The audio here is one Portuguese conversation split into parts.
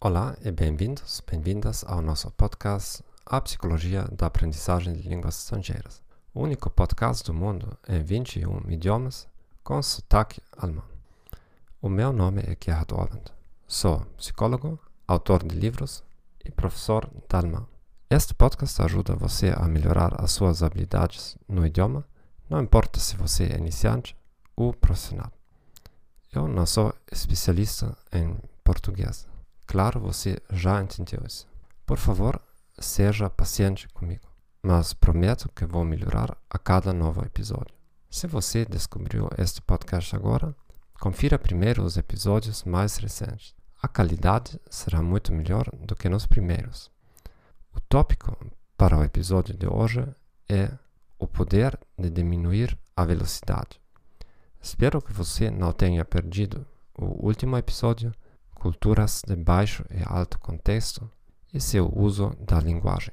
Olá e bem-vindos, bem-vindas ao nosso podcast A Psicologia da Aprendizagem de Línguas Estrangeiras, o único podcast do mundo em 21 idiomas com sotaque alemão. O meu nome é Gerhard Orland. Sou psicólogo, autor de livros e professor de alemão. Este podcast ajuda você a melhorar as suas habilidades no idioma, não importa se você é iniciante ou profissional. Eu não sou especialista em português Claro, você já entendeu isso. Por favor, seja paciente comigo, mas prometo que vou melhorar a cada novo episódio. Se você descobriu este podcast agora, confira primeiro os episódios mais recentes. A qualidade será muito melhor do que nos primeiros. O tópico para o episódio de hoje é o poder de diminuir a velocidade. Espero que você não tenha perdido o último episódio culturas de baixo e alto contexto e seu uso da linguagem.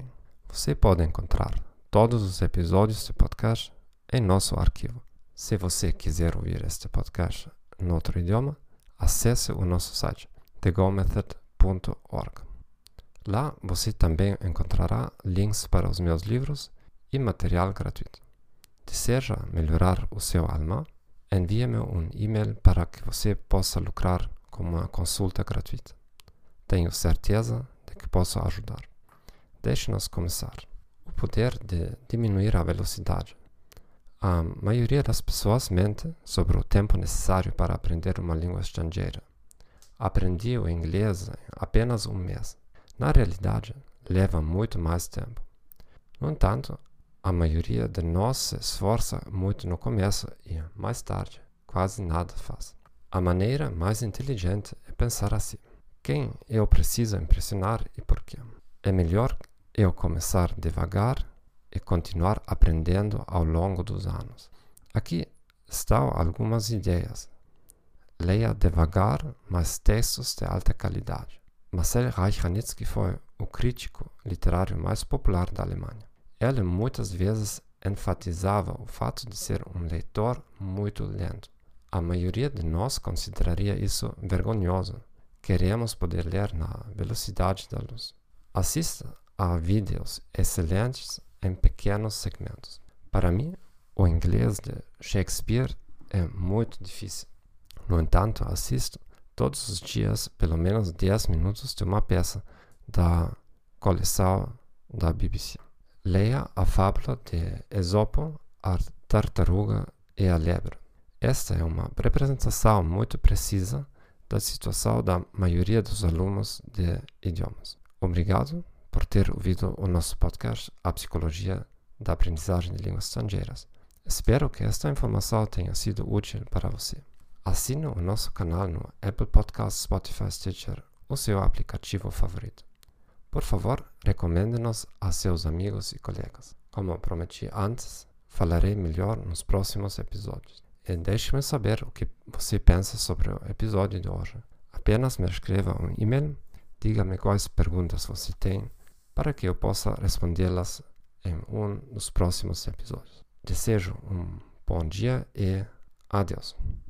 Você pode encontrar todos os episódios de podcast em nosso arquivo. Se você quiser ouvir este podcast em outro idioma, acesse o nosso site thegomethod.org. Lá você também encontrará links para os meus livros e material gratuito. Deseja melhorar o seu alemão? Envie-me um e-mail para que você possa lucrar com uma consulta gratuita. Tenho certeza de que posso ajudar. Deixe-nos começar. O poder de diminuir a velocidade. A maioria das pessoas mente sobre o tempo necessário para aprender uma língua estrangeira. Aprendi o inglês em apenas um mês. Na realidade, leva muito mais tempo. No entanto, a maioria de nós se esforça muito no começo e, mais tarde, quase nada faz. A maneira mais inteligente é pensar assim: quem eu preciso impressionar e por quê? É melhor eu começar devagar e continuar aprendendo ao longo dos anos. Aqui estão algumas ideias. Leia devagar, mas textos de alta qualidade. Marcel Reich-Ranitzky foi o crítico literário mais popular da Alemanha. Ele muitas vezes enfatizava o fato de ser um leitor muito lento. A maioria de nós consideraria isso vergonhoso. Queremos poder ler na velocidade da luz. Assista a vídeos excelentes em pequenos segmentos. Para mim, o inglês de Shakespeare é muito difícil. No entanto, assisto todos os dias pelo menos 10 minutos de uma peça da coleção da BBC. Leia a fábula de Esopo, a tartaruga e a lebre. Esta é uma representação muito precisa da situação da maioria dos alunos de idiomas. Obrigado por ter ouvido o nosso podcast A Psicologia da Aprendizagem de Línguas Estrangeiras. Espero que esta informação tenha sido útil para você. Assine o nosso canal no Apple Podcasts, Spotify, Stitcher ou seu aplicativo favorito. Por favor, recomende-nos a seus amigos e colegas. Como prometi antes, falarei melhor nos próximos episódios. E deixe-me saber o que você pensa sobre o episódio de hoje. Apenas me escreva um e-mail, diga-me quais perguntas você tem, para que eu possa respondê-las em um dos próximos episódios. Desejo um bom dia e adeus.